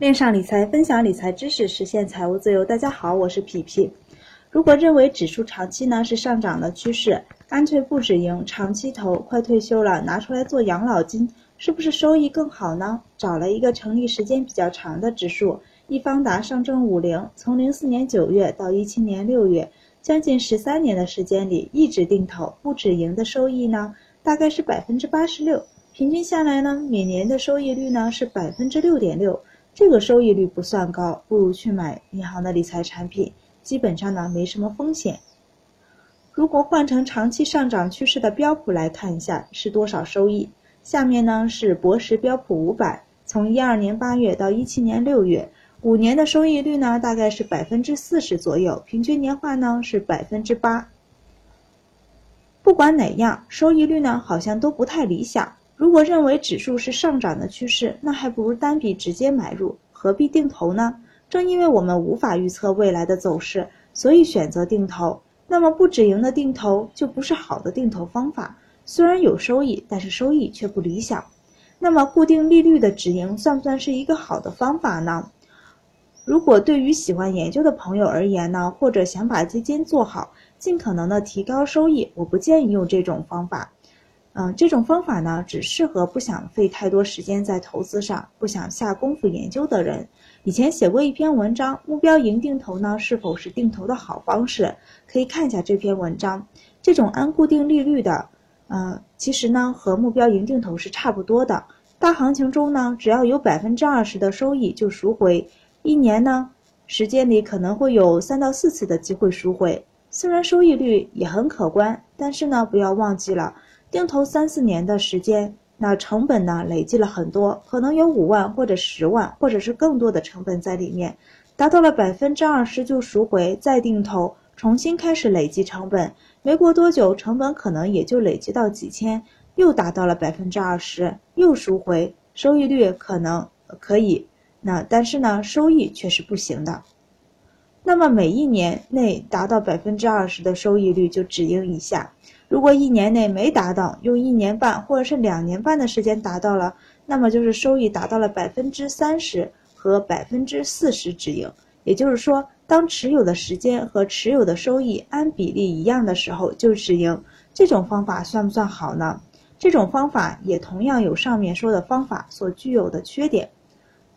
链上理财，分享理财知识，实现财务自由。大家好，我是皮皮。如果认为指数长期呢是上涨的趋势，干脆不止盈，长期投，快退休了拿出来做养老金，是不是收益更好呢？找了一个成立时间比较长的指数，易方达上证五零，从零四年九月到一七年六月，将近十三年的时间里，一直定投不止盈的收益呢，大概是百分之八十六，平均下来呢，每年的收益率呢是百分之六点六，这个收益率不算高，不如去买银行的理财产品。基本上呢没什么风险。如果换成长期上涨趋势的标普来看一下是多少收益？下面呢是博时标普五百，从一二年八月到一七年六月，五年的收益率呢大概是百分之四十左右，平均年化呢是百分之八。不管哪样，收益率呢好像都不太理想。如果认为指数是上涨的趋势，那还不如单笔直接买入，何必定投呢？正因为我们无法预测未来的走势，所以选择定投。那么不止盈的定投就不是好的定投方法，虽然有收益，但是收益却不理想。那么固定利率的止盈算不算是一个好的方法呢？如果对于喜欢研究的朋友而言呢，或者想把基金做好，尽可能的提高收益，我不建议用这种方法。嗯，这种方法呢，只适合不想费太多时间在投资上，不想下功夫研究的人。以前写过一篇文章，目标盈定投呢是否是定投的好方式？可以看一下这篇文章。这种按固定利率的，呃，其实呢和目标盈定投是差不多的。大行情中呢，只要有百分之二十的收益就赎回，一年呢时间里可能会有三到四次的机会赎回。虽然收益率也很可观，但是呢不要忘记了，定投三四年的时间。那成本呢？累计了很多，可能有五万或者十万，或者是更多的成本在里面。达到了百分之二十就赎回，再定投，重新开始累计成本。没过多久，成本可能也就累积到几千，又达到了百分之二十，又赎回，收益率可能可以。那但是呢，收益却是不行的。那么每一年内达到百分之二十的收益率就止盈一下。如果一年内没达到，用一年半或者是两年半的时间达到了，那么就是收益达到了百分之三十和百分之四十止盈。也就是说，当持有的时间和持有的收益按比例一样的时候就止盈。这种方法算不算好呢？这种方法也同样有上面说的方法所具有的缺点。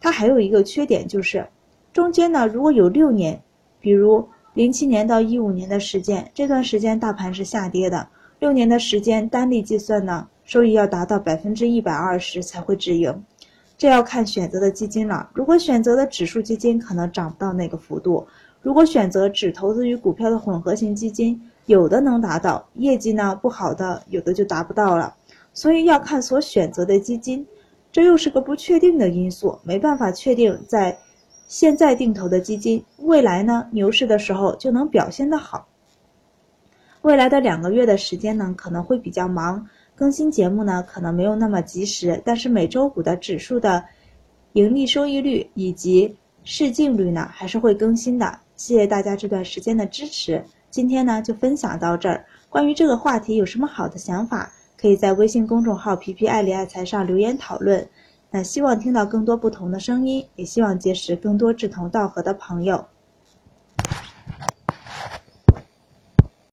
它还有一个缺点就是，中间呢如果有六年，比如零七年到一五年的时间，这段时间大盘是下跌的。六年的时间单利计算呢，收益要达到百分之一百二十才会止盈，这要看选择的基金了。如果选择的指数基金，可能涨不到那个幅度；如果选择只投资于股票的混合型基金，有的能达到，业绩呢不好的有的就达不到了。所以要看所选择的基金，这又是个不确定的因素，没办法确定在现在定投的基金未来呢牛市的时候就能表现得好。未来的两个月的时间呢，可能会比较忙，更新节目呢可能没有那么及时，但是每周五的指数的盈利收益率以及市净率呢还是会更新的。谢谢大家这段时间的支持，今天呢就分享到这儿。关于这个话题有什么好的想法，可以在微信公众号“皮皮爱理爱财”上留言讨论。那希望听到更多不同的声音，也希望结识更多志同道合的朋友。